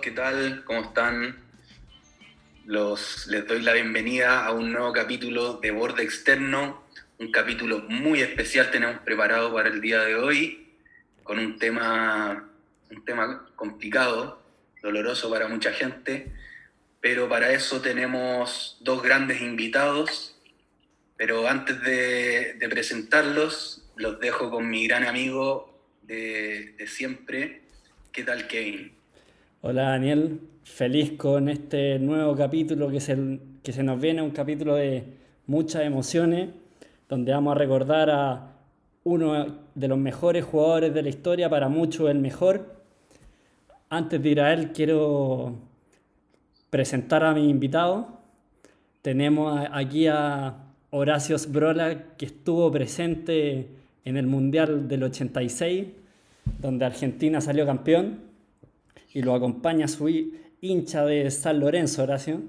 ¿qué tal? ¿Cómo están? Los, les doy la bienvenida a un nuevo capítulo de Borde Externo, un capítulo muy especial tenemos preparado para el día de hoy, con un tema, un tema complicado, doloroso para mucha gente, pero para eso tenemos dos grandes invitados, pero antes de, de presentarlos, los dejo con mi gran amigo de, de siempre, ¿qué tal Kevin? Hola Daniel, feliz con este nuevo capítulo que se, que se nos viene, un capítulo de muchas emociones, donde vamos a recordar a uno de los mejores jugadores de la historia, para muchos el mejor. Antes de ir a él, quiero presentar a mi invitado. Tenemos aquí a Horacio Sbrola, que estuvo presente en el Mundial del 86, donde Argentina salió campeón y lo acompaña su hincha de San Lorenzo, Horacio,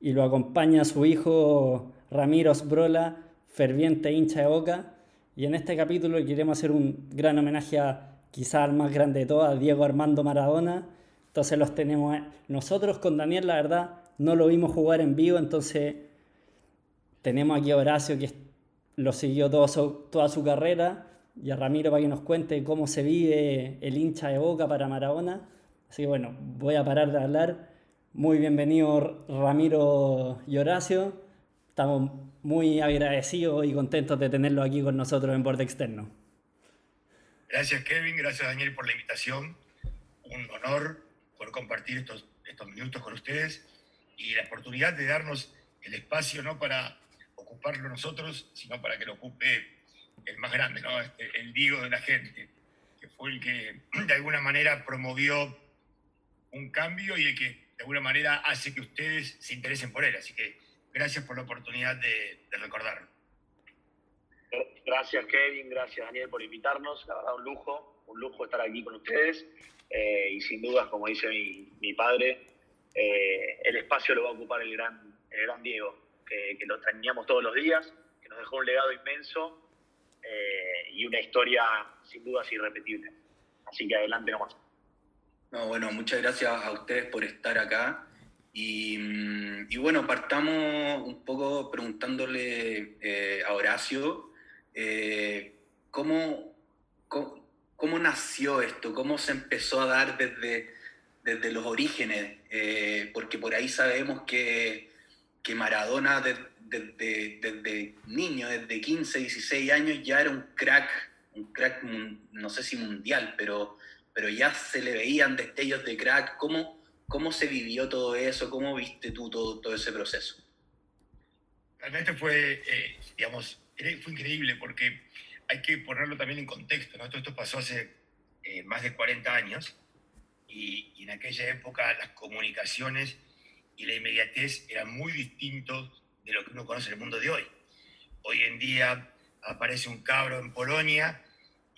y lo acompaña su hijo Ramiro Sbrola, ferviente hincha de Boca. Y en este capítulo queremos hacer un gran homenaje a quizá al más grande de todas, Diego Armando Maradona. Entonces los tenemos eh, nosotros con Daniel, la verdad, no lo vimos jugar en vivo, entonces tenemos aquí a Horacio que lo siguió todo toda su carrera y a Ramiro para que nos cuente cómo se vive el hincha de Boca para Maradona. Así que bueno, voy a parar de hablar. Muy bienvenido Ramiro y Horacio. Estamos muy agradecidos y contentos de tenerlo aquí con nosotros en Borde Externo. Gracias Kevin, gracias Daniel por la invitación. Un honor poder compartir estos, minutos con ustedes y la oportunidad de darnos el espacio no para ocuparlo nosotros, sino para que lo ocupe el más grande, ¿no? Este, el Diego de la gente, que fue el que de alguna manera promovió un cambio y el que de alguna manera hace que ustedes se interesen por él. Así que gracias por la oportunidad de, de recordarlo. Gracias Kevin, gracias Daniel por invitarnos, la verdad un lujo, un lujo estar aquí con ustedes eh, y sin dudas, como dice mi, padre, eh, el espacio lo va a ocupar el gran, el gran Diego, que, que, lo extrañamos todos los días, que nos dejó un legado inmenso eh, y una historia sin dudas irrepetible. Así que adelante nomás. No, bueno, muchas gracias a ustedes por estar acá. Y, y bueno, partamos un poco preguntándole eh, a Horacio eh, ¿cómo, cómo, nació esto, cómo se empezó a dar desde, desde los orígenes, eh, porque por ahí sabemos que, que Maradona desde niño, desde 15, 16 años, ya era un crack, un crack, no sé si mundial, pero pero ya se le veían destellos de crack. ¿Cómo, cómo se vivió todo eso? ¿Cómo viste tú todo, todo ese proceso? Realmente fue, eh, digamos, fue increíble porque hay que ponerlo también en contexto. ¿no? Todo esto pasó hace eh, más de 40 años y, y, en aquella época las comunicaciones y la inmediatez eran muy distintos de lo que uno conoce en el mundo de hoy. Hoy en día aparece un cabro en Polonia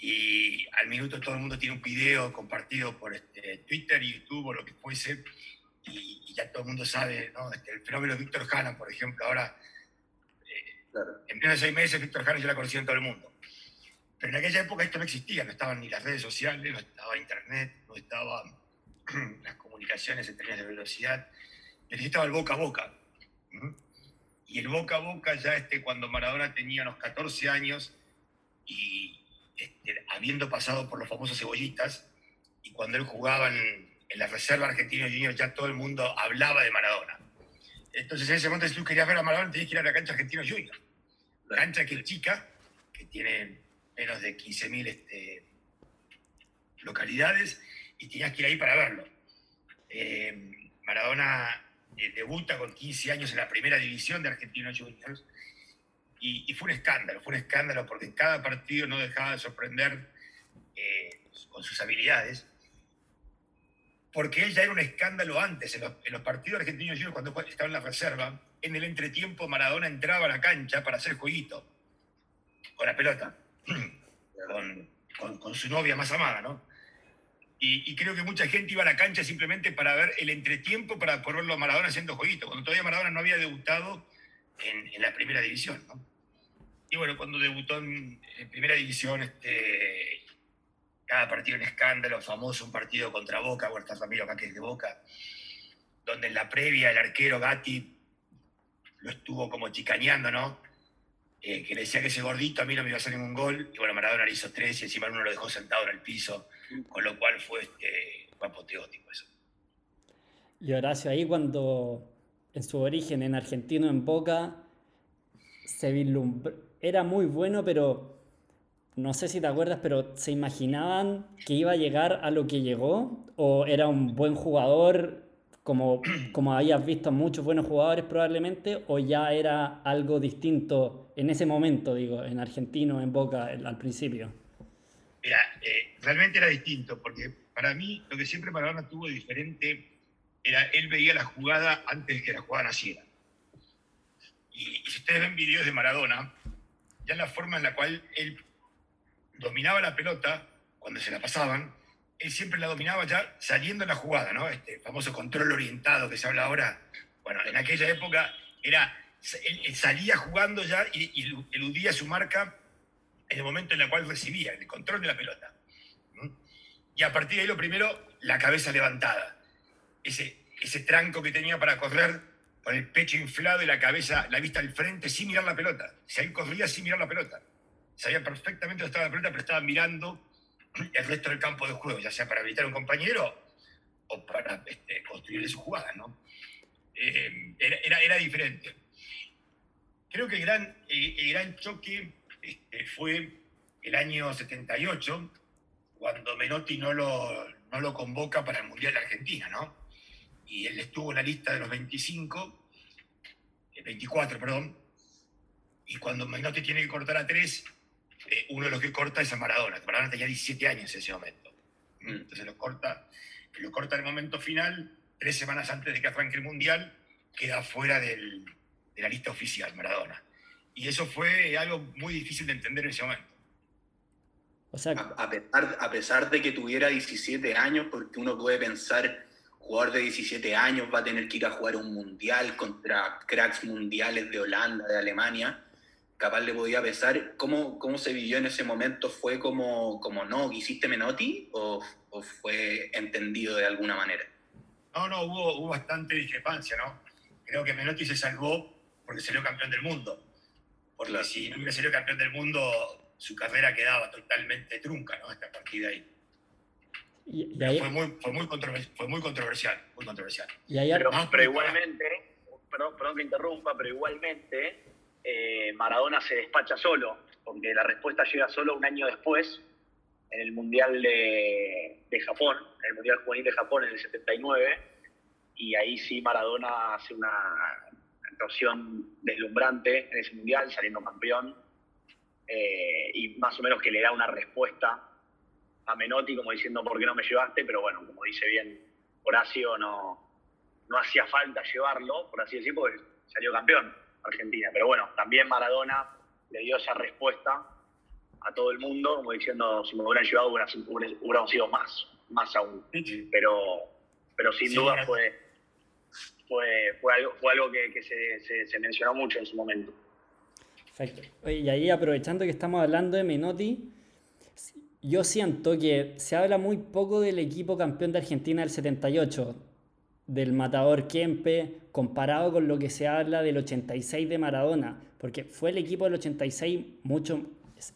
y al minuto todo el mundo tiene un video compartido por este, Twitter, YouTube o lo que fuese, y, y ya todo el mundo sabe, ¿no? Este, el fenómeno de Víctor Hanna, por ejemplo, ahora, eh, claro. en menos de seis meses, Víctor Hanna ya la conocía en todo el mundo. Pero en aquella época esto no existía, no estaban ni las redes sociales, no estaba Internet, no estaban las comunicaciones en trenes de velocidad, necesitaba el boca a boca. Y el boca a boca ya este, cuando Maradona tenía unos 14 años y, este, habiendo pasado por los famosos cebollitas, y cuando él jugaba en, en la reserva argentina junior, ya todo el mundo hablaba de Maradona. Entonces en ese momento, si tú querías ver a Maradona, tenías que ir a la cancha argentino junior. Cancha que es chica, que tiene menos de 15.000 este, localidades, y tenías que ir ahí para verlo. Eh, Maradona eh, debuta con 15 años en la primera división de Argentinos Juniors, y, fue un escándalo, fue un escándalo porque cada partido no dejaba de sorprender eh, con sus habilidades, porque él ya era un escándalo antes, en los, partidos argentinos cuando estaba en la reserva, en el entretiempo Maradona entraba a la cancha para hacer jueguito, con la pelota, con, su novia más amada, ¿no? Y, creo que mucha gente iba a la cancha simplemente para ver el entretiempo, para poder verlo a Maradona haciendo jueguito, cuando todavía Maradona no había debutado en, en la primera división, ¿no? Y bueno, cuando debutó en, primera división, este, cada partido un escándalo, famoso un partido contra Boca, Huerta Ramiro acá que es de Boca, donde en la previa el arquero Gatti lo estuvo como chicaneando, ¿no? Eh, que le decía que ese gordito a mí no me iba a hacer ningún gol, y bueno, Maradona le hizo tres y encima uno lo dejó sentado en el piso, con lo cual fue, este, fue apoteótico eso. Y Horacio, ahí cuando en su origen en argentino, en Boca, se vislumbró, era muy bueno, pero no sé si te acuerdas, pero ¿se imaginaban que iba a llegar a lo que llegó? ¿O era un buen jugador, como, como habías visto muchos buenos jugadores probablemente? ¿O ya era algo distinto en ese momento, digo, en argentino, en Boca, al principio? Eh, realmente era distinto, porque para mí lo que siempre Maradona tuvo diferente era, él veía la jugada antes de que la jugada naciera. Y, si ustedes ven videos de Maradona, ya la forma en la cual él dominaba la pelota, cuando se la pasaban, él siempre la dominaba ya saliendo en la jugada, ¿no? Este famoso control orientado que se habla ahora. Bueno, en aquella época era, él salía jugando ya y, y eludía su marca en el momento en el cual recibía, el control de la pelota. Y a partir de ahí lo primero, la cabeza levantada. Ese, ese tranco que tenía para correr con el pecho inflado y la cabeza, la vista al frente, sin mirar la pelota. Si él corría sin mirar la pelota sabía perfectamente dónde estaba la pelota, pero estaba mirando el resto del campo de juego, ya sea para habilitar a un compañero o para este, construirle su jugada, ¿no? Eh, era, era, diferente. Creo que el gran, el, gran choque este, fue el año 78, cuando Menotti no lo, no lo convoca para el Mundial de Argentina, ¿no? Y él estuvo en la lista de los 25, 24, eh, perdón, y cuando Menotti tiene que cortar a tres, eh, uno de los que corta es a Maradona. Maradona tenía 17 años en ese momento. Mm. Entonces lo corta, lo corta en el momento final, tres semanas antes de que arranque el Mundial, queda fuera del, de la lista oficial, Maradona. Y eso fue algo muy difícil de entender en ese momento. O sea, a, pesar, a pesar de que tuviera 17 años, porque uno puede pensar, jugador de 17 años va a tener que ir a jugar un mundial contra cracks mundiales de Holanda, de Alemania, capaz le podía pesar. ¿Cómo, cómo se vivió en ese momento? ¿Fue como, como no, hiciste Menotti o, o, fue entendido de alguna manera? No, no, hubo, hubo bastante discrepancia, ¿no? Creo que Menotti se salvó porque salió campeón del mundo. Porque si no hubiera salido campeón del mundo, su carrera quedaba totalmente trunca, ¿no? Esta partida ahí. Y, ahí... Fue, muy, fue, muy fue muy controversial, muy controversial. Y ahí... pero, pero igualmente, perdón, perdón que interrumpa, pero igualmente eh, Maradona se despacha solo, porque la respuesta llega solo un año después, en el Mundial de, Japón, en el Mundial Juvenil de Japón en el 79, y ahí sí Maradona hace una actuación deslumbrante en ese Mundial, saliendo campeón, eh, y más o menos que le da una respuesta a Menotti como diciendo, ¿por qué no me llevaste? Pero bueno, como dice bien Horacio, no, no hacía falta llevarlo, por así decirlo, porque salió campeón. Argentina. Pero bueno, también Maradona le dio esa respuesta a todo el mundo, como diciendo, si me hubieran llevado hubiéramos sido más, más aún. Pero, pero sin duda fue, fue, fue, algo, fue algo que, se, se, mencionó mucho en su momento. Perfecto. y ahí aprovechando que estamos hablando de Menotti, yo siento que se habla muy poco del equipo campeón de Argentina del 78 del matador Kempe comparado con lo que se habla del 86 de Maradona, porque fue el equipo del 86 mucho,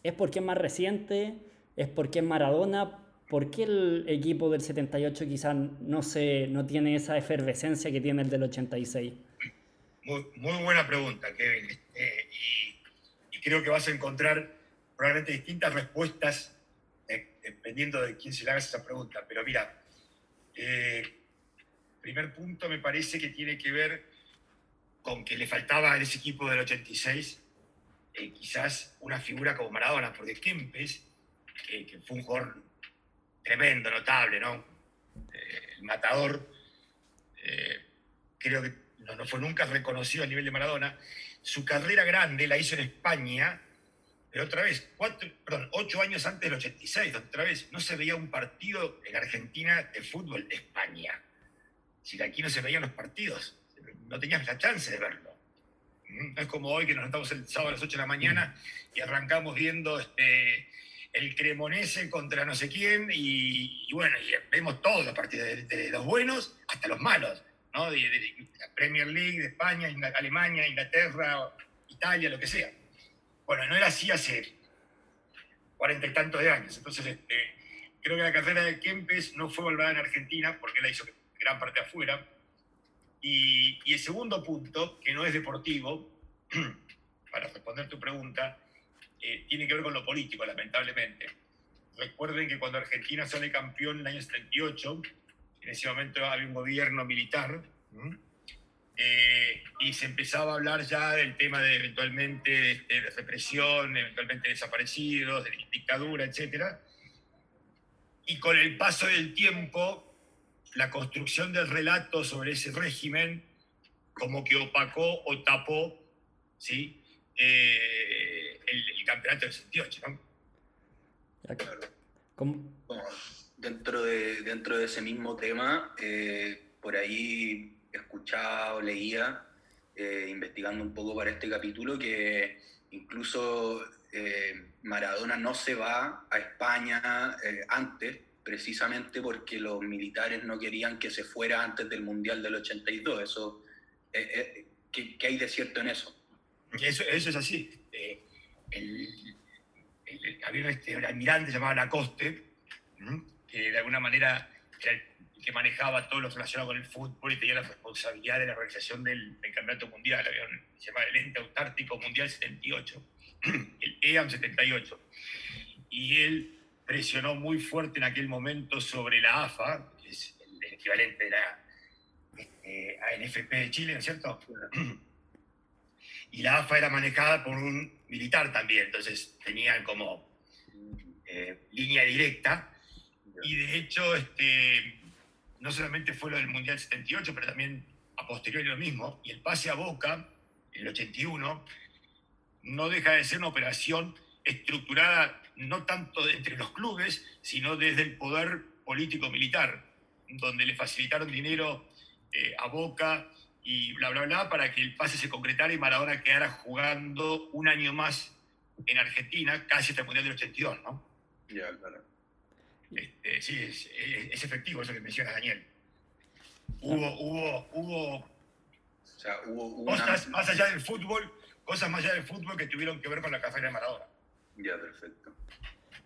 es porque es más reciente, es porque es Maradona, ¿por qué el equipo del 78 quizás no, se, no tiene esa efervescencia que tiene el del 86? Muy, muy buena pregunta, Kevin, este, y, creo que vas a encontrar probablemente distintas respuestas dependiendo de quién se le haga esa pregunta, pero mira, eh, primer punto me parece que tiene que ver con que le faltaba a ese equipo del 86 eh, quizás una figura como Maradona, porque Kempes, que, fue un jugador tremendo, notable, ¿no? Eh, el matador, eh, creo que no, fue nunca reconocido a nivel de Maradona. Su carrera grande la hizo en España, pero otra vez, perdón, ocho años antes del 86, otra vez, no se veía un partido en Argentina de fútbol de España si aquí no se veían los partidos, no tenías la chance de verlo. ¿Mm? No es como hoy que nos estamos el sábado a las 8 de la mañana y arrancamos viendo este, el Cremonese contra no sé quién, y, bueno, vemos todos los partidos, de, los buenos hasta los malos, ¿no? De, la Premier League, de España, Alemania, Inglaterra, Italia, lo que sea. Bueno, no era así hace cuarenta y tantos de años. Entonces, este, creo que la carrera de Kempes no fue volvada en Argentina porque la hizo gran parte afuera. Y, y el segundo punto, que no es deportivo, para responder tu pregunta, eh, tiene que ver con lo político, lamentablemente. Recuerden que cuando Argentina sale campeón en el año 78, en ese momento había un gobierno militar, eh, y se empezaba a hablar ya del tema de eventualmente de, represión, eventualmente desaparecidos, de dictadura, etc. Y con el paso del tiempo, la construcción del relato sobre ese régimen como que opacó o tapó ¿sí? Eh, el, campeonato del 78. Dentro, de, dentro de ese mismo tema, eh, por ahí escuchaba o leía, eh, investigando un poco para este capítulo, que incluso eh, Maradona no se va a España eh, antes, precisamente porque los militares no querían que se fuera antes del Mundial del 82. Eso, ¿qué, hay de cierto en eso? Eso, es así. Había este, un almirante llamado Lacoste, que de alguna manera que manejaba todo lo relacionado con el fútbol y tenía la responsabilidad de la organización del, campeonato mundial. se llama el Ente Autártico Mundial 78, el EAM 78. Y él presionó muy fuerte en aquel momento sobre la AFA, que es el, equivalente de la este, ANFP de Chile, ¿no es cierto? Y la AFA era manejada por un militar también, entonces tenían como eh, línea directa. Y de hecho, este, no solamente fue lo del Mundial 78, pero también a posteriori lo mismo, y el pase a Boca, en el 81, no deja de ser una operación estructurada no tanto entre los clubes, sino desde el poder político-militar, donde le facilitaron dinero eh, a Boca y bla, bla, bla, para que el pase se concretara y Maradona quedara jugando un año más en Argentina, casi hasta el Mundial del 82, ¿no? Ya, claro. Este, sí, es, efectivo eso que menciona Daniel. Hubo, hubo, hubo, o sea, hubo, cosas más allá del fútbol, cosas más allá del fútbol que tuvieron que ver con la carrera de Maradona. Ya, perfecto.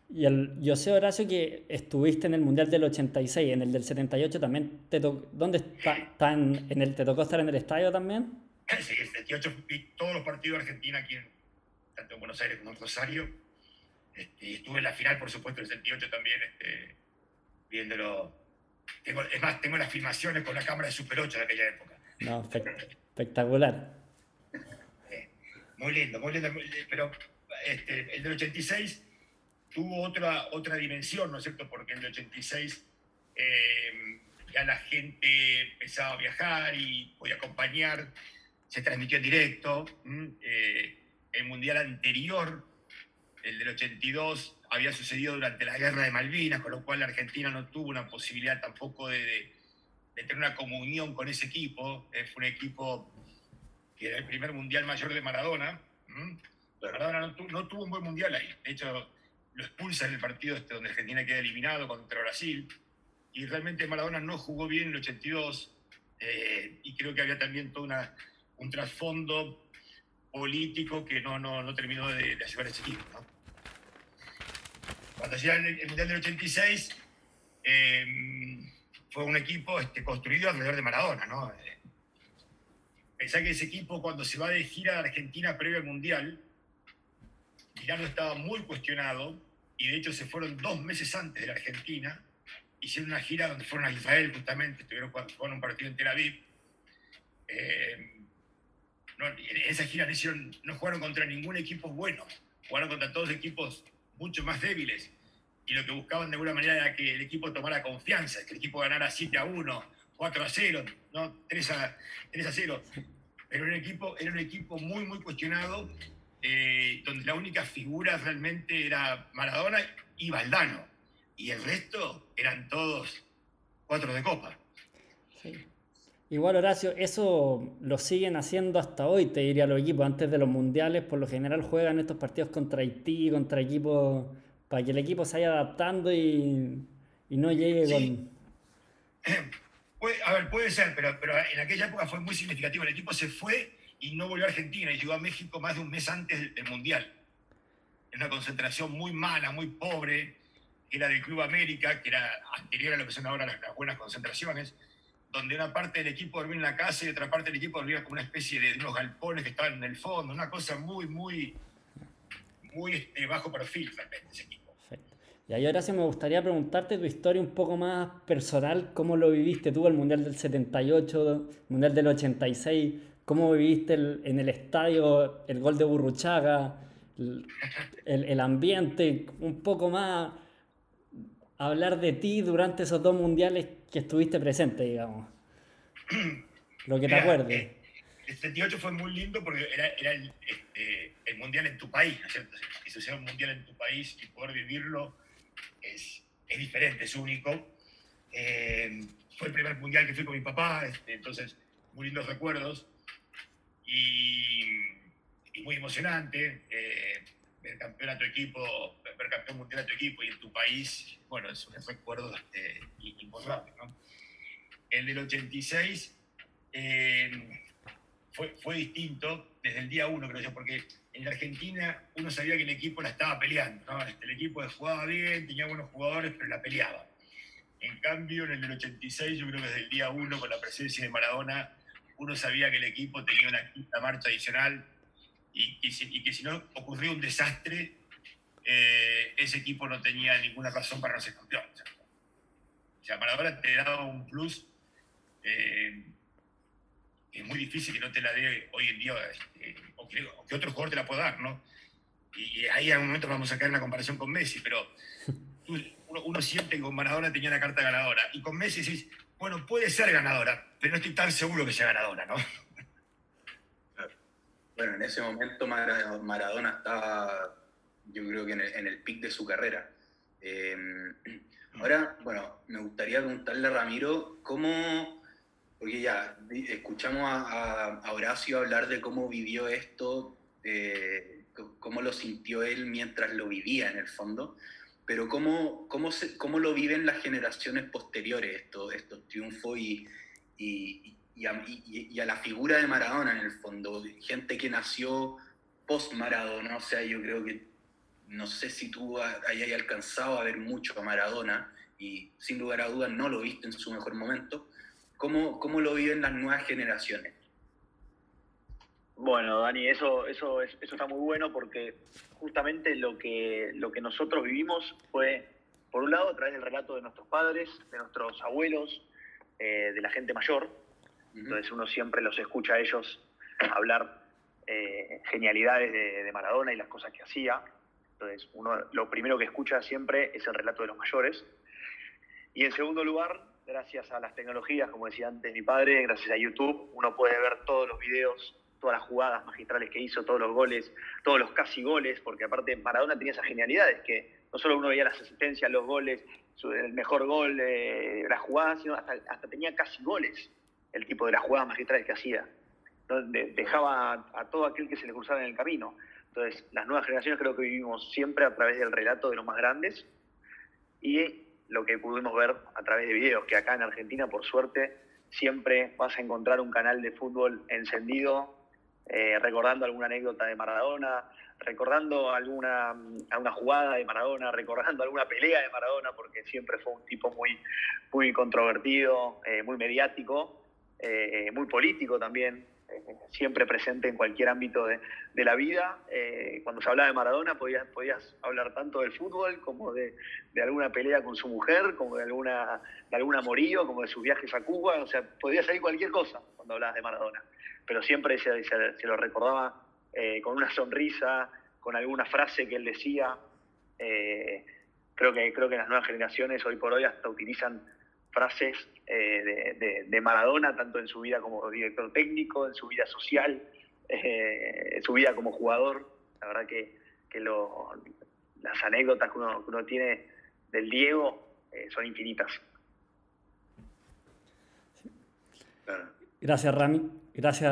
Y el, yo sé, Horacio, que estuviste en el Mundial del 86, en el del 78 también. Te ¿Dónde está, en, el, te tocó estar en el estadio también? Sí, el 78 vi todos los partidos de Argentina aquí, en, tanto en Buenos Aires como en Rosario este, y estuve en la final, por supuesto, en el 78 también, este, viéndolo. Tengo, es más, tengo las filmaciones con la cámara de Super 8 de aquella época. No, espectacular. muy lindo, muy lindo. Pero este, el del 86 tuvo otra, otra dimensión, ¿no es cierto? Porque el del 86 eh, ya la gente empezaba a viajar y podía acompañar, se transmitió en directo. Eh, el mundial anterior el del 82 había sucedido durante la guerra de Malvinas, con lo cual la Argentina no tuvo una posibilidad tampoco de, tener una comunión con ese equipo. Eh, fue un equipo que era el primer mundial mayor de Maradona. Maradona no, tuvo un buen mundial ahí. De hecho, lo expulsa en el partido este donde Argentina queda eliminado contra Brasil. Y realmente Maradona no jugó bien en el 82. Eh, y creo que había también todo una, un trasfondo político que no, no, no terminó de, de ayudar a ese equipo. ¿no? Cuando llega el, Mundial del 86, em, fue un equipo este, construido alrededor de Maradona. ¿no? Pensá que ese equipo, cuando se va de gira a Argentina previo al Mundial, Milano estaba muy cuestionado y de hecho se fueron dos meses antes de la Argentina, hicieron una gira donde fueron a Israel justamente, estuvieron jugando un partido en Tel Aviv. Eh, en esa gira no, no jugaron contra ningún equipo bueno, jugaron contra todos equipos mucho más débiles. Y lo que buscaban de alguna manera era que el equipo tomara confianza, que el equipo ganara 7 a 1, 4 a 0, ¿no? 3 a, 3 a 0. Pero era un equipo, era un equipo muy, muy cuestionado, eh, donde la única figura realmente era Maradona y Valdano. Y el resto eran todos cuatro de copa. Sí. Igual, Horacio, eso lo siguen haciendo hasta hoy, te diría los equipos. Antes de los mundiales, por lo general juegan estos partidos contra Haití, contra equipos para que el equipo se vaya adaptando y, y no llegue con... a ver, puede ser, pero, pero en aquella época fue muy significativo. El equipo se fue y no volvió a Argentina y llegó a México más de un mes antes del Mundial. En una concentración muy mala, muy pobre, que era del Club América, que era anterior a lo que son ahora las, buenas concentraciones, donde una parte del equipo dormía en la casa y otra parte del equipo dormía como una especie de unos galpones que estaban en el fondo, una cosa muy, muy, muy este, bajo perfil realmente ese equipo. Y ahí ahora sí me gustaría preguntarte tu historia un poco más personal, cómo lo viviste tú el Mundial del 78, el Mundial del 86, cómo viviste en el estadio el gol de Burruchaga, el, el, ambiente, un poco más hablar de ti durante esos dos mundiales que estuviste presente, digamos. Lo que te acuerdes. Eh, el 78 fue muy lindo porque era, era el, este, el, mundial en tu país, ¿cierto? Que se un mundial en tu país y poder vivirlo es, es diferente, es único. Eh, fue el primer mundial que fui con mi papá, este, entonces muy lindos recuerdos y, y muy emocionante. Eh, ver campeón a tu equipo, ver campeón mundial a tu equipo y en tu país, bueno, es un recuerdo este, importante. ¿no? El del 86 eh, fue, fue distinto desde el día uno, creo yo, porque en la Argentina uno sabía que el equipo la estaba peleando, ¿no? Este, el equipo jugaba bien, tenía buenos jugadores, pero la peleaba. En cambio, en el del 86, yo creo que desde el día uno, con la presencia de Maradona, uno sabía que el equipo tenía una quinta marcha adicional y, y, que si no ocurría un desastre, eh, ese equipo no tenía ninguna razón para no ser campeón. O sea, Maradona te daba un plus eh, que es muy difícil que no te la dé hoy en día, este, o, que, otro jugador te la pueda dar, ¿no? Y, ahí en un momento vamos a en la comparación con Messi, pero uno, siente que con Maradona tenía la carta ganadora. Y con Messi decís, bueno, puede ser ganadora, pero no estoy tan seguro que sea ganadora, ¿no? Bueno, en ese momento Maradona estaba, yo creo que en el, en pic de su carrera. Em, ahora, bueno, me gustaría preguntarle a Ramiro cómo, porque ya escuchamos a, Horacio hablar de cómo vivió esto, eh, cómo lo sintió él mientras lo vivía en el fondo, pero cómo, cómo, se, cómo lo viven las generaciones posteriores estos, estos triunfos y, y, y a, la figura de Maradona en el fondo, gente que nació post Maradona, o sea, yo creo que no sé si tú hayas alcanzado a ver mucho a Maradona y sin lugar a dudas no lo viste en su mejor momento, ¿cómo, cómo lo viven las nuevas generaciones? Bueno, Dani, eso, eso, eso está muy bueno porque justamente lo que, lo que nosotros vivimos fue, por un lado, a través del relato de nuestros padres, de nuestros abuelos, eh, de la gente mayor, entonces uno siempre los escucha a ellos hablar eh, genialidades de, Maradona y las cosas que hacía. Entonces uno lo primero que escucha siempre es el relato de los mayores. Y en segundo lugar, gracias a las tecnologías, como decía antes mi padre, gracias a YouTube, uno puede ver todos los videos, todas las jugadas magistrales que hizo, todos los goles, todos los casi goles, porque aparte Maradona tenía esas genialidades que no solo uno veía las asistencias, los goles, el mejor gol, de la jugada, sino hasta, hasta tenía casi goles el tipo de las jugadas magistrales que hacía. Dejaba a, todo aquel que se le cruzara en el camino. Entonces, las nuevas generaciones creo que vivimos siempre a través del relato de los más grandes y lo que pudimos ver a través de videos, que acá en Argentina, por suerte, siempre vas a encontrar un canal de fútbol encendido, eh, recordando alguna anécdota de Maradona, recordando alguna, alguna jugada de Maradona, recordando alguna pelea de Maradona, porque siempre fue un tipo muy, muy controvertido, eh, muy mediático, eh, muy político también, siempre presente en cualquier ámbito de, la vida. Eh, cuando se hablaba de Maradona podías, podías hablar tanto del fútbol como de, alguna pelea con su mujer, como de alguna, de algún amorío, como de sus viajes a Cuba, o sea, podía salir cualquier cosa cuando hablabas de Maradona, pero siempre se, se, lo recordaba con una sonrisa, con alguna frase que él decía. creo, que, creo que las nuevas generaciones hoy por hoy hasta utilizan frases eh, de, Maradona, tanto en su vida como director técnico, en su vida social, eh, en su vida como jugador. La verdad que, las anécdotas que uno, tiene del Diego eh, son infinitas. Gracias, Rami. Gracias,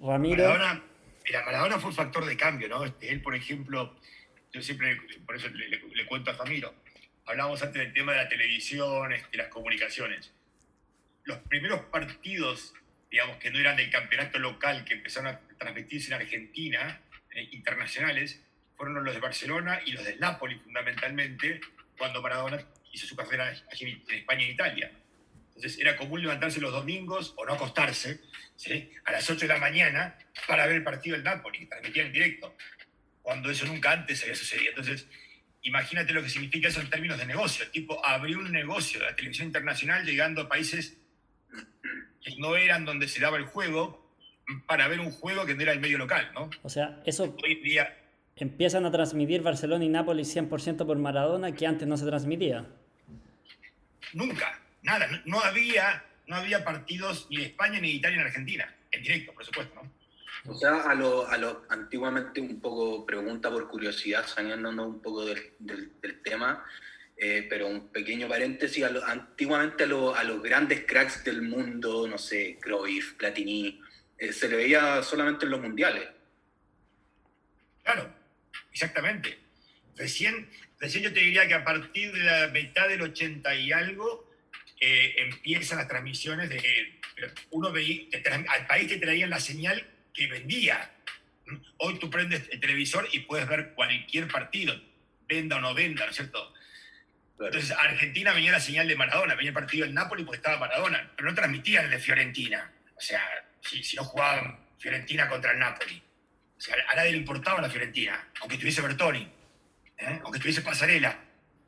Ramiro. Maradona, Maradona fue un factor de cambio, ¿no? Este, él, por ejemplo, yo siempre, por eso le, cuento a Famiro, hablábamos antes del tema de la televisión, de las comunicaciones. Los primeros partidos, digamos, que no eran del campeonato local, que empezaron a transmitirse en Argentina, eh, internacionales, fueron los de Barcelona y los de Nápoles, fundamentalmente, cuando Maradona hizo su carrera en España en Italia. Entonces era común levantarse los domingos o no acostarse a las 8 de la mañana para ver el partido del Napoli, que transmitían en directo, cuando eso nunca antes había sucedido. Entonces, imagínate lo que significa eso en términos de negocio. El tipo abrió un negocio de la televisión internacional llegando a países que no eran donde se daba el juego para ver un juego que no era el medio local, ¿no? O sea, eso hoy día empiezan a transmitir Barcelona y Nápoles 100% por Maradona que antes no se transmitía. Nunca, nada, no, había no había partidos ni de España ni de Italia en Argentina, en directo, por supuesto, ¿no? O sea, a lo, a lo antiguamente un poco pregunta por curiosidad, saliéndonos un poco del, del, tema, eh, pero un pequeño paréntesis, a lo, antiguamente a, lo, a, los grandes cracks del mundo, no sé, Cruyff, Platini, eh, se le veía solamente en los mundiales. Claro, exactamente. Recién, recién yo te diría que a partir de la mitad del 80 y algo, eh, empiezan las transmisiones de... Uno veía, al país te traían la señal que vendía. Hoy tú prendes el televisor y puedes ver cualquier partido, venda o no venda, ¿no es cierto? Entonces, Argentina venía la señal de Maradona, venía el partido del Napoli porque estaba Maradona, pero no transmitían el de Fiorentina. O sea, si, si no jugaban Fiorentina contra el Napoli. O sea, a nadie le importaba la Fiorentina, aunque tuviese Bertoni, ¿eh? aunque tuviese Pasarela,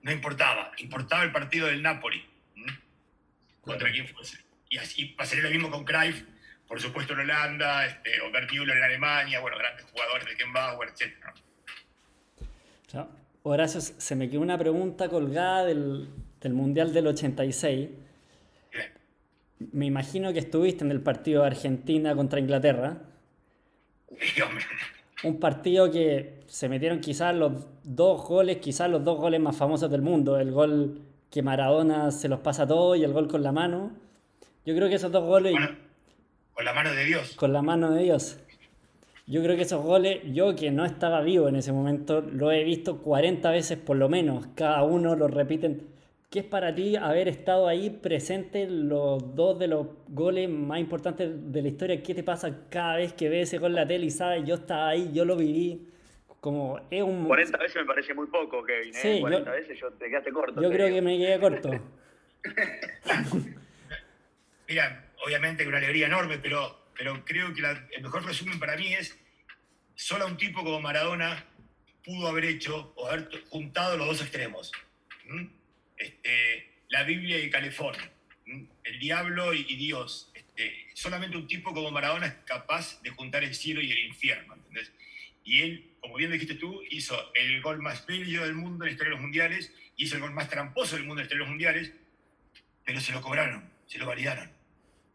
no importaba. Importaba el partido del Napoli, contra quien fuese. Y así pasaría lo mismo con Cruyff, por supuesto en Holanda, este, o Bert Müller en Alemania, bueno, grandes jugadores de Kenbauer, etc. Horacio, se me quedó una pregunta colgada del, Mundial del 86. Me imagino que estuviste en el partido de Argentina contra Inglaterra. Un partido que se metieron quizás los dos goles, quizás los dos goles más famosos del mundo. El gol que Maradona se los pasa a todos y el gol con la mano. Yo creo que esos dos goles... Con la mano de Dios. Con la mano de Dios. Yo creo que esos goles, yo que no estaba vivo en ese momento, lo he visto 40 veces por lo menos. Cada uno lo repiten. ¿Qué es para ti haber estado ahí presente los dos de los goles más importantes de la historia? ¿Qué te pasa cada vez que ves ese gol en la tele y sabes, yo estaba ahí, yo lo viví? Como es un... 40 veces me parece muy poco, Kevin. ¿eh? Sí, 40 veces yo te quedaste corto. Yo creo que me quedé corto. Mira, obviamente una alegría enorme, pero, pero creo que el mejor resumen para mí es, solo un tipo como Maradona pudo haber hecho o haber juntado los dos extremos. Este, la Biblia y Calefón, el diablo y, Dios. Este, solamente un tipo como Maradona es capaz de juntar el cielo y el infierno. Y él, como bien dijiste tú, hizo el gol más bello del mundo en la historia de los mundiales, hizo el gol más tramposo del mundo en la historia de los mundiales, pero se lo cobraron, se lo validaron.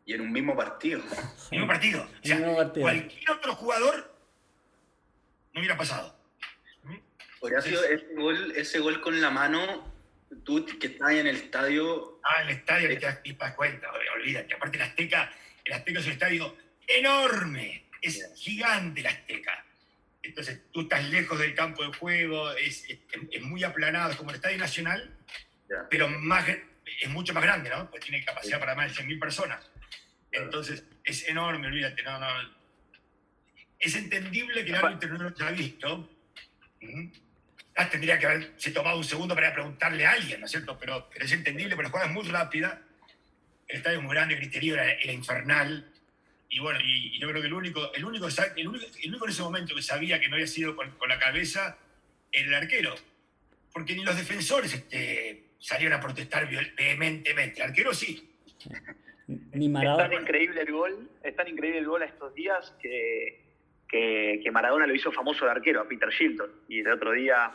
Y en un mismo partido. Mismo partido. O sea, cualquier otro jugador no hubiera pasado. Horacio, ese gol, ese gol con la mano, tú que estás ahí en el estadio. Ah, en el estadio, que te das cuenta, olvídate. Aparte, el Azteca, el Azteca es un estadio enorme, es gigante el Azteca. Entonces, tú estás lejos del campo de juego, es, es, muy aplanado, es como el Estadio Nacional, pero más, es mucho más grande, ¿no? Pues tiene capacidad para más de 100.000 personas. Entonces, es enorme, olvídate, no, no. Es entendible que el árbitro no lo haya visto. Ah, tendría que haberse tomado un segundo para preguntarle a alguien, ¿no es cierto? Pero, es entendible, pero la jugada es muy rápida. El estadio es muy grande, el criterio era, infernal. Y bueno, y, yo creo que el único, el, único, el, único, el único en ese momento que sabía que no había sido con, la cabeza era el arquero. Porque ni los defensores este, salieron a protestar vehementemente. El arquero sí. Ni Maradona. Es tan increíble el gol, es tan increíble el gol a estos días que, que, Maradona lo hizo famoso de arquero, a Peter Shilton. Y el otro día,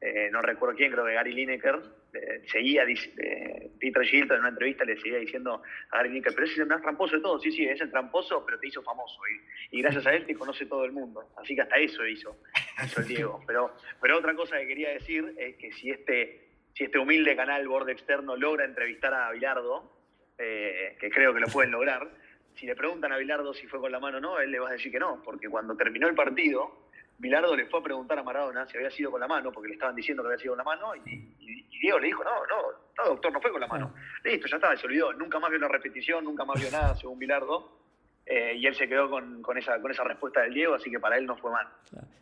eh, no recuerdo quién, creo que Gary Lineker, eh, seguía, eh, Peter Shilton en una entrevista le seguía diciendo a Gary Lineker, pero ese es el más tramposo de todos. Sí, sí, es el tramposo, pero te hizo famoso. Y, y, gracias a él te conoce todo el mundo. Así que hasta eso hizo, hizo el Diego. Pero, pero otra cosa que quería decir es que si este, si este humilde canal Borde Externo logra entrevistar a Bilardo, eh, que creo que lo pueden lograr, si le preguntan a Bilardo si fue con la mano o no, él le va a decir que no, porque cuando terminó el partido, Bilardo le fue a preguntar a Maradona si había sido con la mano, porque le estaban diciendo que había sido con la mano, y, Diego le dijo, no, no, no, doctor, no fue con la mano. Listo, ya estaba, se olvidó. Nunca más vio una repetición, nunca más vio nada, según Bilardo. Eh, y él se quedó con, esa, con esa respuesta del Diego, así que para él no fue mano.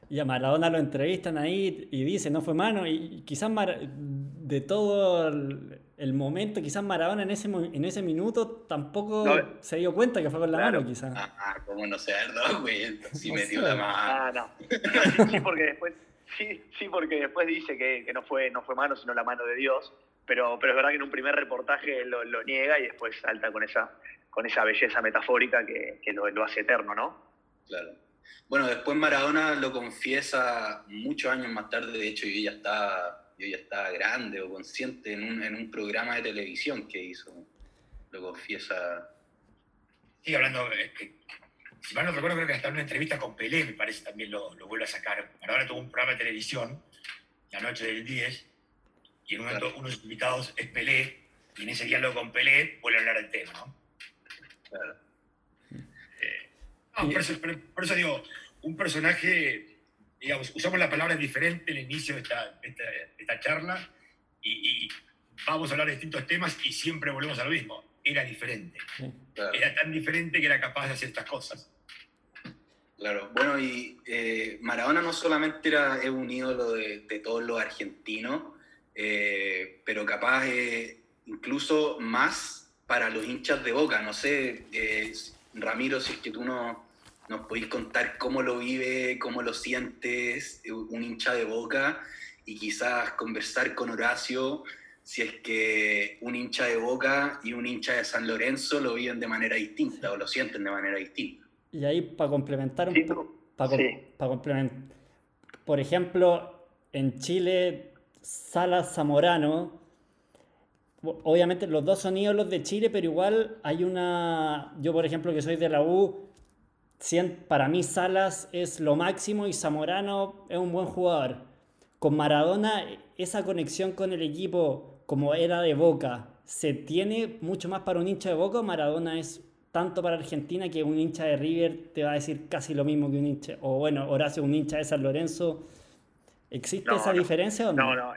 Y a Maradona lo entrevistan ahí y dice, no fue mano, y quizás de todo el, momento, quizás Maradona en ese, en ese minuto tampoco se dio cuenta que fue con la mano, quizás. Ah, ah, cómo no sé, no, güey, sí metió la mano. Ah, no. Sí, porque después, sí, sí, porque después dice que, que, no, fue, no fue mano, sino la mano de Dios. Pero, pero es verdad que en un primer reportaje lo, lo niega y después salta con esa, con esa belleza metafórica que, que lo, lo hace eterno, ¿no? Claro. Bueno, después Maradona lo confiesa muchos años más tarde, de hecho yo ya estaba, yo ya estaba grande o consciente en un, en un programa de televisión que hizo, lo confiesa. Sigue hablando, este, si mal no recuerdo, creo que hasta una entrevista con Pelé, me parece, también lo, lo vuelve a sacar. Maradona tuvo un programa de televisión, la noche del 10, y en un momento uno de sus invitados es Pelé, y en ese diálogo con Pelé vuelve a hablar del tema, ¿no? Claro por, eso, digo, un personaje, digamos, usamos la palabra diferente en el inicio de esta, esta, charla y, vamos a hablar de distintos temas y siempre volvemos a lo mismo. Era diferente. Era tan diferente que era capaz de hacer estas cosas. Claro, bueno, y eh, Maradona no solamente era un ídolo de, todos los argentinos, eh, pero capaz incluso más para los hinchas de Boca. No sé, eh, Ramiro, si es que tú no, nos podéis contar cómo lo vive, cómo lo sientes un hincha de boca y quizás conversar con Horacio si es que un hincha de Boca y un hincha de San Lorenzo lo viven de manera distinta o lo sienten de manera distinta. Y ahí para complementar un poco, para, complementar, por ejemplo, en Chile, Salas Zamorano, obviamente los dos son ídolos de Chile, pero igual hay una, yo por ejemplo que soy de la U, para mí Salas es lo máximo y Zamorano es un buen jugador. Con Maradona, esa conexión con el equipo como era de Boca, ¿se tiene mucho más para un hincha de Boca Maradona es tanto para Argentina que un hincha de River te va a decir casi lo mismo que un hincha, o bueno, Horacio, un hincha de San Lorenzo? ¿Existe esa diferencia o no? No, no,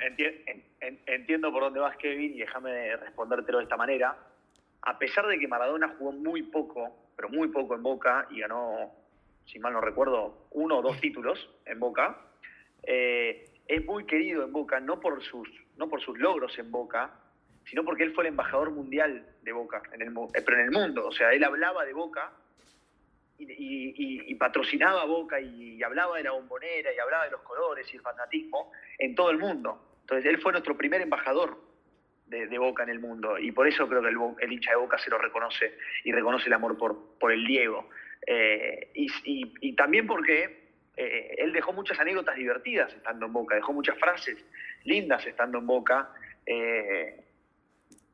entiendo por dónde vas, Kevin, y déjame respondértelo de esta manera. A pesar de que Maradona jugó muy poco pero muy poco en Boca y ganó, si mal no recuerdo, uno o dos títulos en Boca. Eh, es muy querido en Boca, no por, sus, no por sus logros en Boca, sino porque él fue el embajador mundial de Boca, en el, eh, pero en el mundo. O sea, él hablaba de Boca y, patrocinaba Boca y, hablaba de la bombonera y hablaba de los colores y el fanatismo en todo el mundo. Entonces, él fue nuestro primer embajador de, Boca en el mundo. Y por eso creo que el, hincha de Boca se lo reconoce y reconoce el amor por, por el Diego. Eh, y, también porque eh, él dejó muchas anécdotas divertidas estando en Boca, dejó muchas frases lindas estando en Boca. Eh,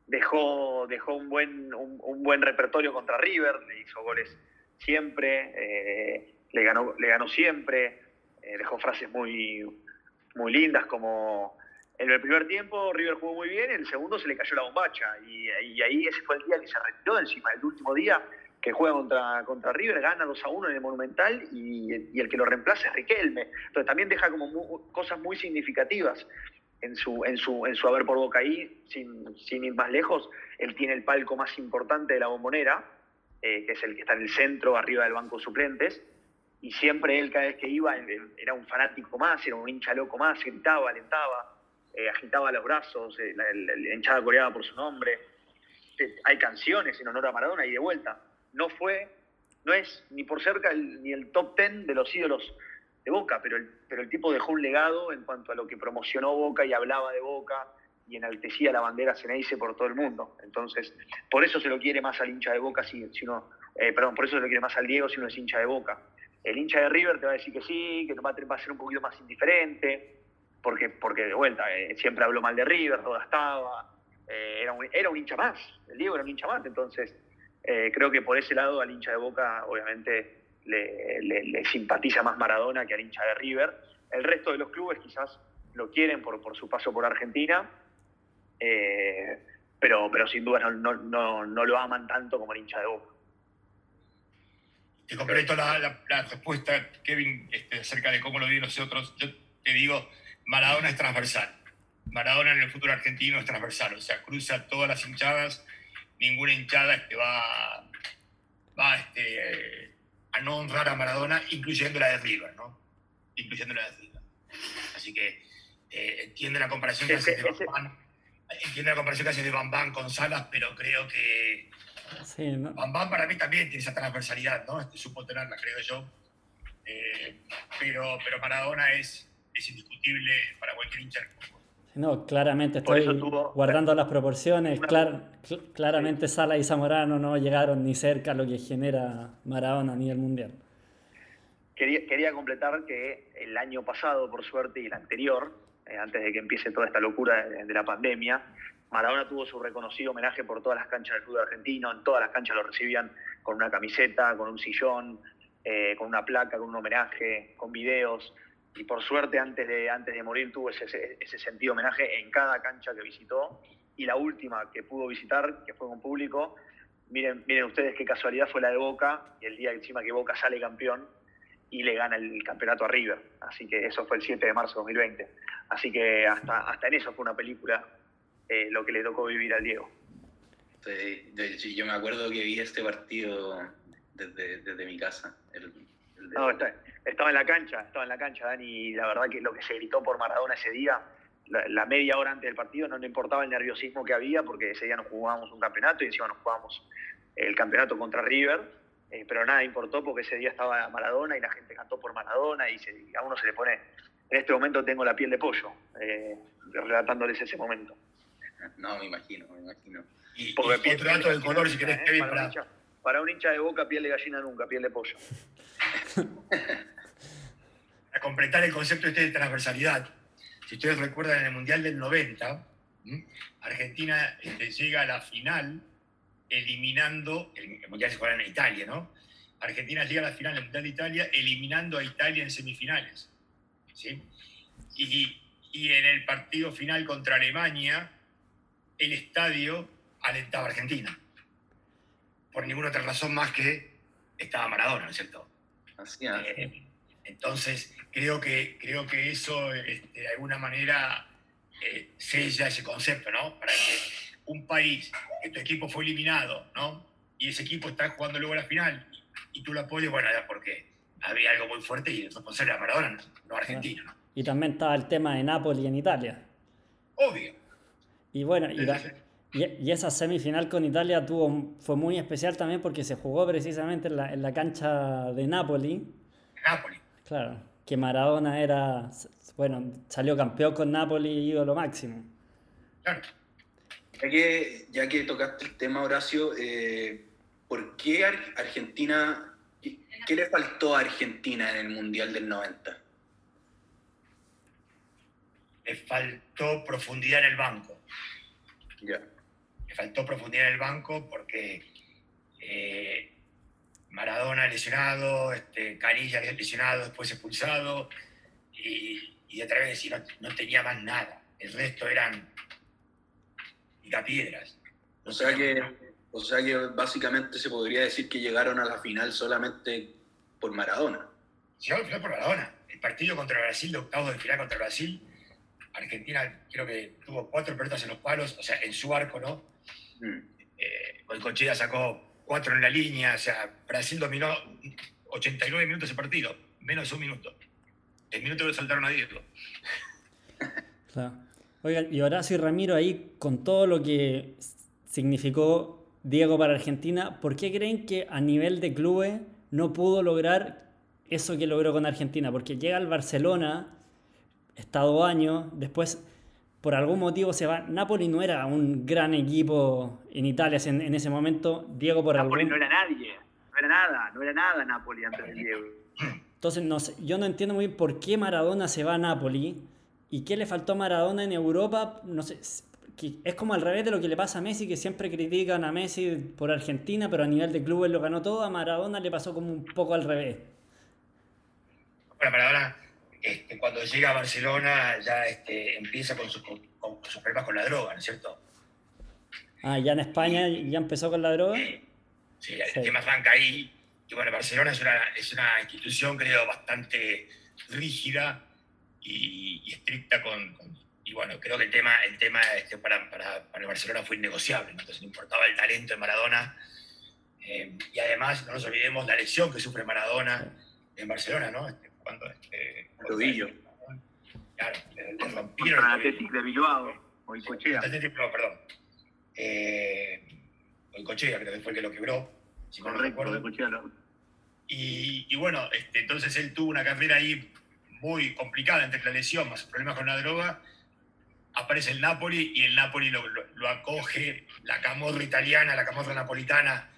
dejó, dejó un, buen, un, buen repertorio contra River, le hizo goles siempre, le, ganó, le ganó siempre, dejó frases muy, muy lindas como en el primer tiempo River jugó muy bien, en el segundo se le cayó la bombacha y, ahí ese fue el día que se retiró encima, el último día que juega contra, contra River, gana 2 a 1 en el Monumental y, el que lo reemplaza es Riquelme. Entonces también deja como cosas muy significativas en su, en, su, en su haber por boca ahí, sin, sin ir más lejos. Él tiene el palco más importante de la bombonera, eh, que es el que está en el centro, arriba del banco suplentes. Y siempre él, cada vez que iba, era un fanático más, era un hincha loco más, gritaba, alentaba eh, agitaba los brazos, eh, la, hinchada coreaba por su nombre. Eh, hay canciones en honor a Maradona y de vuelta. No fue, no es ni por cerca ni el top ten de los ídolos de Boca, pero el, pero el tipo dejó un legado en cuanto a lo que promocionó Boca y hablaba de Boca y enaltecía la bandera Ceneice por todo el mundo. Entonces, por eso se lo quiere más al hincha de Boca, si, si uno, perdón, por eso se lo quiere más al Diego si uno es hincha de Boca. El hincha de River te va a decir que sí, que va a ser un poquito más indiferente, porque, porque de vuelta, eh, siempre habló mal de River, toda estaba, eh, era, un, era un hincha más, el Diego era un hincha más, entonces eh, creo que por ese lado al hincha de Boca obviamente le, simpatiza más Maradona que al hincha de River. El resto de los clubes quizás lo quieren por, por su paso por Argentina, pero, pero sin duda no, no, no, lo aman tanto como el hincha de Boca. te completo la, respuesta, Kevin, este, acerca de cómo lo viven nosotros. Yo te digo, Maradona es transversal. Maradona en el fútbol argentino es transversal, o sea, cruza todas las hinchadas, ninguna hinchada este, va, va este, a no honrar a Maradona, incluyendo la de River, ¿no? Incluyendo la de River. Así que eh, entiende la comparación que hace de Bambán, entiende la comparación que hace de Bambán con Salas, pero creo que Sí, Bam para mí también tiene esa transversalidad, ¿no? Este, supo tenerla, creo yo. Eh, pero, pero Maradona es, es indiscutible para cualquier hincha no, claramente estoy guardando las proporciones. claramente Sala y Zamorano no llegaron ni cerca a lo que genera Maradona ni el Mundial. Quería, quería completar que el año pasado, por suerte, y el anterior, eh, antes de que empiece toda esta locura de la pandemia, Maradona tuvo su reconocido homenaje por todas las canchas del fútbol argentino, en todas las canchas lo recibían con una camiseta, con un sillón, eh, con una placa, con un homenaje, con videos. Y por suerte antes de, antes de morir tuvo ese, ese sentido homenaje en cada cancha que visitó. Y la última que pudo visitar, que fue con público, miren, miren ustedes qué casualidad fue la de Boca, y el día encima que Boca sale campeón y le gana el campeonato a River. Así que eso fue el 7 de marzo de 2020. Así que hasta, hasta en eso fue una película eh, lo que le tocó vivir al Diego. Sí, yo me acuerdo que vi este partido desde, desde mi casa. no, estaba en la cancha, estaba en la cancha, Dani, y la verdad que lo que se gritó por Maradona ese día, la, media hora antes del partido, no le importaba el nerviosismo que había, porque ese día nos jugábamos un campeonato y encima nos jugábamos el campeonato contra River, eh, pero nada importó porque ese día estaba Maradona y la gente cantó por Maradona y, a uno se le pone, en este momento tengo la piel de pollo, eh, relatándoles ese momento. No, me imagino, me imagino. Y, otro dato del color, si querés, Kevin, para... para... un hincha de boca, piel de gallina nunca, piel de pollo. completar el concepto este de transversalidad, si ustedes recuerdan, en el Mundial del 90, Argentina este, llega a la final eliminando, el Mundial se juega en Italia, ¿no? Argentina llega a la final del Mundial de Italia eliminando a Italia en semifinales. ¿sí? Y, y en el partido final contra Alemania, el estadio alentaba a Argentina. Por ninguna otra razón más que estaba Maradona, ¿no es cierto? Así es. Eh, entonces, creo que, creo que eso este, de alguna manera eh, sella ese concepto, ¿no? Para que un país, que tu equipo fue eliminado, ¿no? Y ese equipo está jugando luego la final y, tú lo apoyas, bueno, era porque había algo muy fuerte y el responsable era Maradona, no Argentina, ¿no? Y también estaba el tema de Nápoles en Italia. Obvio. Y bueno, y, esa semifinal con Italia tuvo, fue muy especial también porque se jugó precisamente en la, en la cancha de Napoli. Napoli. Claro, que Maradona era, bueno, salió campeón con Napoli y lo máximo. Claro. Ya que, ya que tocaste el tema, Horacio, eh, ¿por qué Argentina, qué le faltó a Argentina en el Mundial del 90? Le faltó profundidad en el banco le faltó profundidad en el banco porque eh, Maradona lesionado, este, Canilla lesionado, después expulsado, y, y otra vez no, no, tenía más nada. El resto eran piedras. O sea que, o sea que básicamente se podría decir que llegaron a la final solamente por Maradona. Llegaron a la final por Maradona. El partido contra Brasil, de octavos de final contra Brasil, Argentina creo que tuvo cuatro pelotas en los palos, o sea, en su arco, ¿no? Mm. Eh, sacó cuatro en la línea, o sea, Brasil dominó 89 minutos ese partido, menos de un minuto. El minuto lo saltaron a Diego. Claro. Oigan, y Horacio y Ramiro ahí, con todo lo que significó Diego para Argentina, ¿por qué creen que a nivel de clubes no pudo lograr eso que logró con Argentina? Porque llega al Barcelona está dos años, después por algún motivo se va. Napoli no era un gran equipo en Italia en, ese momento. Diego por Napoli no era nadie, no era nada, no era nada Napoli antes de Diego. Entonces no yo no entiendo muy bien por qué Maradona se va a Napoli y qué le faltó a Maradona en Europa. No sé, es como al revés de lo que le pasa a Messi, que siempre critican a Messi por Argentina, pero a nivel de clubes lo ganó todo. A Maradona le pasó como un poco al revés. Bueno, Maradona este, cuando llega a Barcelona ya este, empieza con, sus problemas con la droga, ¿no es cierto? Ah, ya en España ya empezó con la droga. Sí, el tema arranca ahí y bueno, Barcelona es una, es una institución, creo, bastante rígida y, estricta con, Y bueno, creo que el tema, el tema este, para, para, para Barcelona fue innegociable, entonces no importaba el talento de Maradona. Eh, y además, no nos olvidemos la lesión que sufre Maradona en Barcelona, ¿no? Este, cuando, este, Rodillo. Claro, le, rompieron. el de Bilbao, o el Cochea. No, perdón. Eh, o el Cochea, creo que fue el que lo quebró si no recuerdo. Y, y, bueno, este, entonces él tuvo una carrera ahí muy complicada entre la lesión más problemas con la droga. Aparece el Napoli y el Napoli lo, lo, acoge, la camorra italiana, la camorra napolitana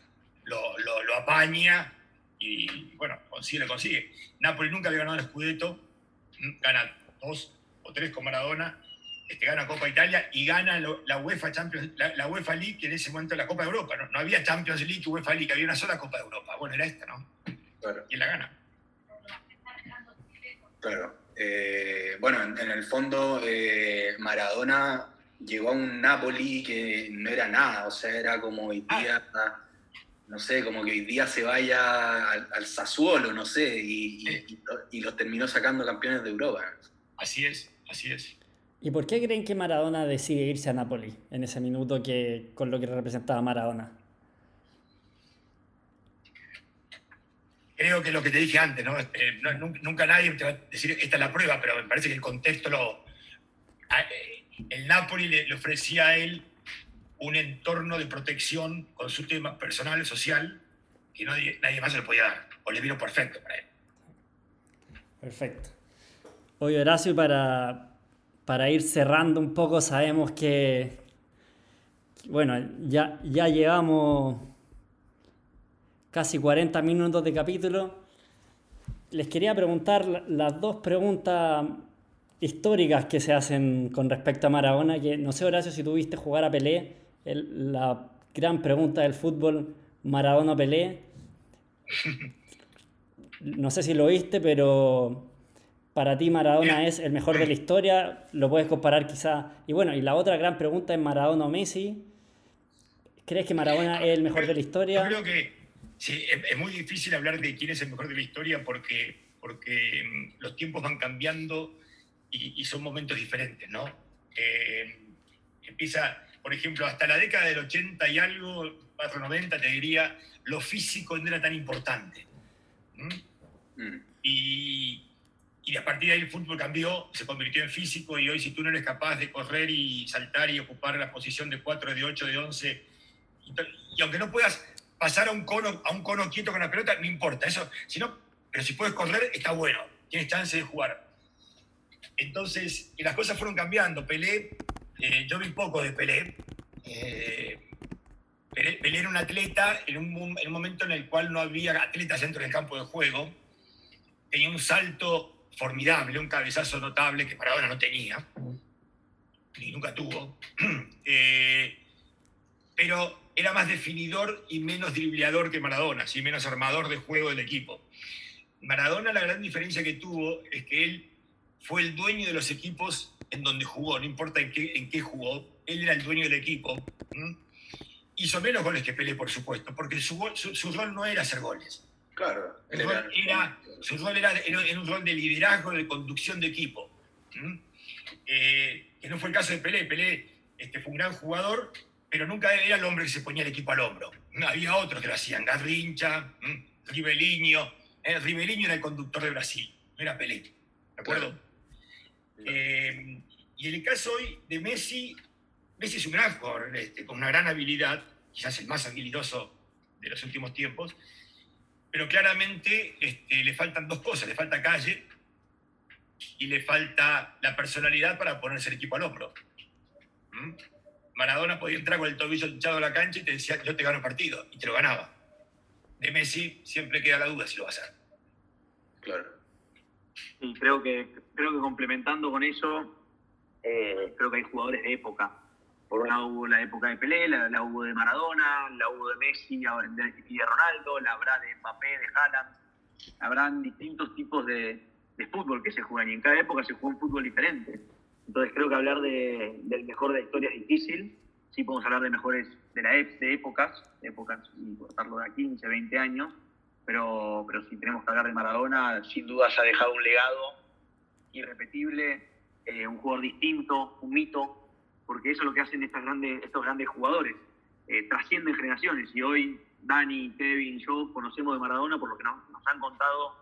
lo, lo, apaña y bueno, consigue, lo consigue. Napoli nunca había ganado el Scudetto, gana dos o tres con Maradona este, gana Copa Italia y gana la UEFA Champions, la, UEFA League, que en ese momento la Copa de Europa. ¿no? no había Champions League y UEFA League, había una sola Copa de Europa. Bueno, era esta, ¿no? Claro. Y la gana. Claro. Eh, bueno, en, el fondo, eh, Maradona llegó a un Napoli que no era nada, o sea, era como hoy ah. No sé, como que hoy día se vaya al, al Sassuolo, no sé, y, y, y los terminó sacando campeones de Europa. Así es, así es. ¿Y por qué creen que Maradona decide irse a Napoli en ese minuto que, con lo que representaba Maradona? Creo que lo que te dije antes, ¿no? Eh, nunca nadie te va a decir esta es la prueba, pero me parece que el contexto lo. Eh, el Napoli le, ofrecía a él un entorno de protección con su tema personal, social, que nadie, nadie más se lo podía dar. O le vino perfecto para él. Perfecto. Oye, Horacio, para, para ir cerrando un poco, sabemos que, bueno, ya, ya llevamos casi 40 minutos de capítulo. Les quería preguntar las dos preguntas históricas que se hacen con respecto a Maradona, que no sé, Horacio, si tuviste jugar a Pelé, la gran pregunta del fútbol, Maradona-Pelé. No sé si lo viste, pero para ti Maradona es el mejor de la historia, lo puedes comparar quizá. Y bueno, y la otra gran pregunta es Maradona o Messi. ¿Crees que Maradona es el mejor de la historia? Yo creo que sí, es, muy difícil hablar de quién es el mejor de la historia porque, porque mm, los tiempos van cambiando y, son momentos diferentes, ¿no? Eh, empieza, por ejemplo, hasta la década del 80 y algo, 90, te diría, lo físico no era tan importante. Mm. Y, y a partir de ahí el fútbol cambió, se convirtió en físico y hoy si tú no eres capaz de correr y saltar y ocupar la posición de 4, de 8, de 11, y, aunque no puedas pasar a un cono a un cono quieto con la pelota, no importa, eso, sino, pero si puedes correr, está bueno, tienes chance de jugar. Entonces, las cosas fueron cambiando. Pelé, eh, yo vi poco de Pelé. Eh, Pelé, era un atleta en un, en un momento en el cual no había atletas dentro del campo de juego. Tenía un salto formidable, un cabezazo notable que Maradona no tenía, ni nunca tuvo, eh, pero era más definidor y menos dribleador que Maradona, sí, menos armador de juego del equipo. Maradona la gran diferencia que tuvo es que él fue el dueño de los equipos en donde jugó, no importa en qué, en qué jugó, él era el dueño del equipo. Hizo menos goles que Pelé, por supuesto, porque su, su rol no era hacer goles. Claro. Era, su rol era, un rol de liderazgo, de conducción de equipo. Eh, que no fue el caso de Pelé. Pelé este, fue un gran jugador, pero nunca era el hombre que se ponía el equipo al hombro. Había otros que lo hacían, Garrincha, Ribeliño. Eh, Ribeliño era el conductor de Brasil, no era Pelé. ¿De acuerdo? Eh, y en el caso hoy de Messi, Messi es un gran jugador, este, con una gran habilidad, quizás el más habilidoso de los últimos tiempos, pero claramente este, le faltan dos cosas, le falta calle y le falta la personalidad para ponerse el equipo al hombro. ¿Mm? Maradona podía entrar con el tobillo hinchado a la cancha y te decía, yo te gano el partido, y te lo ganaba. De Messi siempre queda la duda si lo va a hacer. Claro. Y creo que, creo que complementando con eso, eh, creo que hay jugadores de época por un lado hubo la época de Pelé, la, hubo de Maradona, la hubo de Messi y de Ronaldo, la habrá de Mbappé, de Haaland. Habrán distintos tipos de, fútbol que se juegan y en cada época se juega un fútbol diferente. Entonces creo que hablar del mejor de la historia es difícil. Sí podemos hablar de mejores de, la, de épocas, épocas y cortarlo de a 15, 20 años, pero, pero si tenemos que hablar de Maradona, sin duda se ha dejado un legado irrepetible, eh, un jugador distinto, un mito, porque eso es lo que hacen estas grandes, estos grandes jugadores, eh, trascienden generaciones y hoy Dani, Kevin, yo conocemos de Maradona por lo que nos, han contado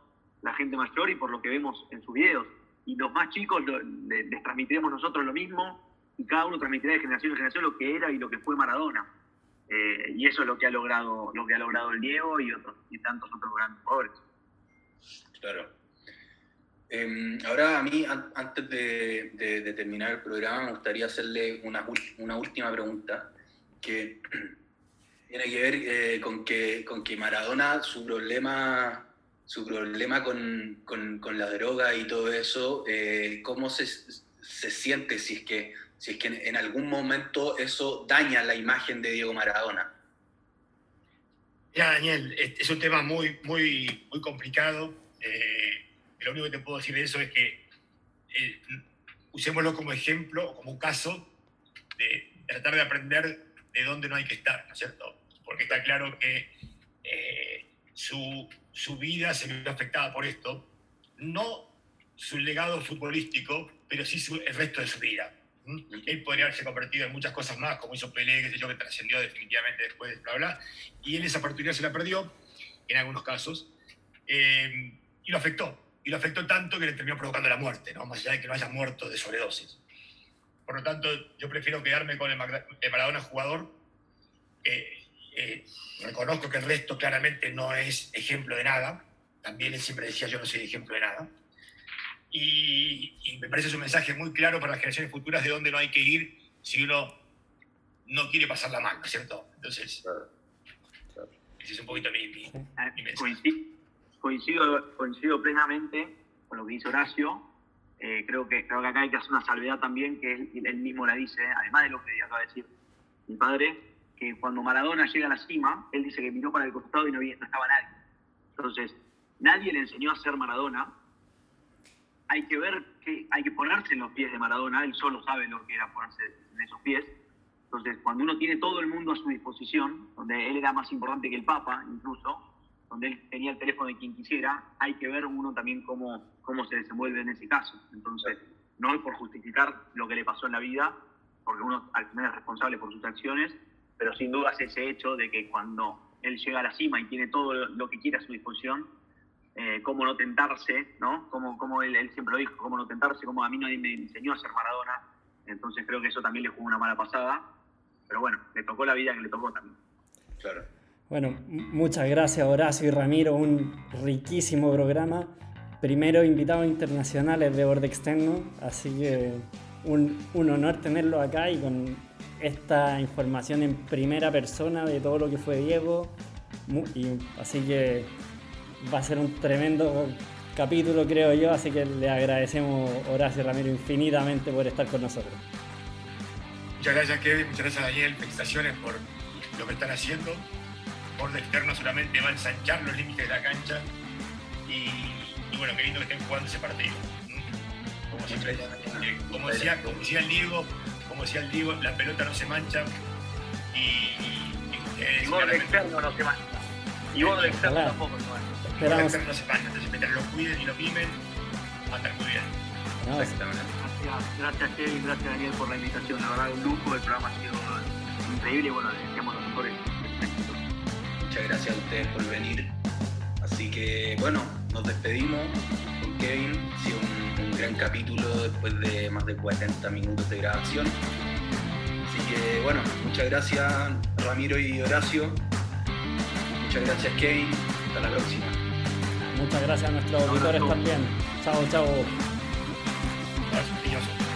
la gente mayor y por lo que vemos en sus videos. Y los más chicos les transmitiremos nosotros lo mismo y cada uno transmitirá de generación en generación lo que era y lo que fue Maradona. Eh, y eso es lo que ha logrado, lo que ha logrado el Diego y otros y tantos otros grandes jugadores. Claro. Em, ahora a mí, antes de, terminar el programa, me gustaría hacerle una, una última pregunta que tiene que ver eh, con, que, con que Maradona, su problema, su problema con, con, la droga y todo eso, eh, ¿cómo se, se siente si es que si es que en algún momento eso daña la imagen de Diego Maradona. Ya, Daniel, es un tema muy, muy, muy complicado. Eh, lo único que te puedo decir de eso es que eh, usémoslo como ejemplo, como un caso de tratar de aprender de dónde no hay que estar, ¿no es cierto? Porque está claro que eh, su, su vida se vio afectada por esto, no su legado futbolístico, pero sí el resto de su vida. Él podría haberse convertido en muchas cosas más, como hizo Pelé, que sé yo, que trascendió definitivamente después de bla, bla. Y él esa oportunidad se la perdió, en algunos casos, eh, y lo afectó. Y lo afectó tanto que le terminó provocando la muerte, ¿no? más allá de que no haya muerto de sobredosis. Por lo tanto, yo prefiero quedarme con el, Maradona jugador. Eh, reconozco que el resto claramente no es ejemplo de nada. También él siempre decía, yo no soy ejemplo de nada. Y, me parece un mensaje muy claro para las generaciones futuras de dónde no hay que ir si uno no quiere pasar la mano, ¿cierto? Entonces, ese es un poquito mi, mi, ah, Coincido, coincido, plenamente con lo que dice Horacio. Eh, creo, que, creo que acá hay que hacer una salvedad también, que él, mismo la dice, además de lo que acaba de decir mi padre, que cuando Maradona llega a la cima, él dice que miró para el costado y no, no estaba nadie. Entonces, nadie le enseñó a ser Maradona, hay que ver que hay que ponerse en los pies de Maradona, él solo sabe lo que era ponerse en esos pies. Entonces, cuando uno tiene todo el mundo a su disposición, donde él era más importante que el Papa, incluso, donde él tenía el teléfono de quien quisiera, hay que ver uno también cómo, cómo se desenvuelve en ese caso. Entonces, no es por justificar lo que le pasó en la vida, porque uno al final es responsable por sus acciones, pero sin duda es ese hecho de que cuando él llega a la cima y tiene todo lo que quiere a su disposición, eh, cómo no tentarse, ¿no? Como, como él, siempre lo dijo, cómo no tentarse, como a mí nadie me enseñó a ser Maradona. Entonces creo que eso también le jugó una mala pasada. Pero bueno, le tocó la vida que le tocó también. Claro. Bueno, muchas gracias Horacio y Ramiro, un riquísimo programa. Primero invitados internacionales de borde externo, así que un, un honor tenerlo acá y con esta información en primera persona de todo lo que fue Diego. Y, así que va a ser un tremendo capítulo, creo yo, así que le agradecemos Horacio Ramiro infinitamente por estar con nosotros. Muchas gracias Kevin, muchas gracias Daniel, felicitaciones por lo que están haciendo. Por de externo solamente va a ensanchar los límites de la cancha y, bueno, qué lindo que estén jugando ese partido. Como siempre, eh, como decía, como decía el Diego, como decía el Diego, la pelota no se mancha y, y, y, externo no se mancha. Y vos de externo tampoco se mancha. Esperamos. No se mancha, entonces mientras lo cuiden y lo mimen, va a estar muy bien. Gracias, gracias Kevin, gracias Daniel por la invitación. La verdad, un lujo, el programa ha sido increíble y bueno, les deseamos los mejores Muchas gracias a ustedes por venir. Así que bueno, nos despedimos con Kevin. Ha sido un, un gran capítulo después de más de 40 minutos de grabación. Así que bueno, muchas gracias Ramiro y Horacio. Muchas gracias Kevin. Hasta la próxima. Muchas gracias a nuestros auditores también. Chao, chao. Gracias,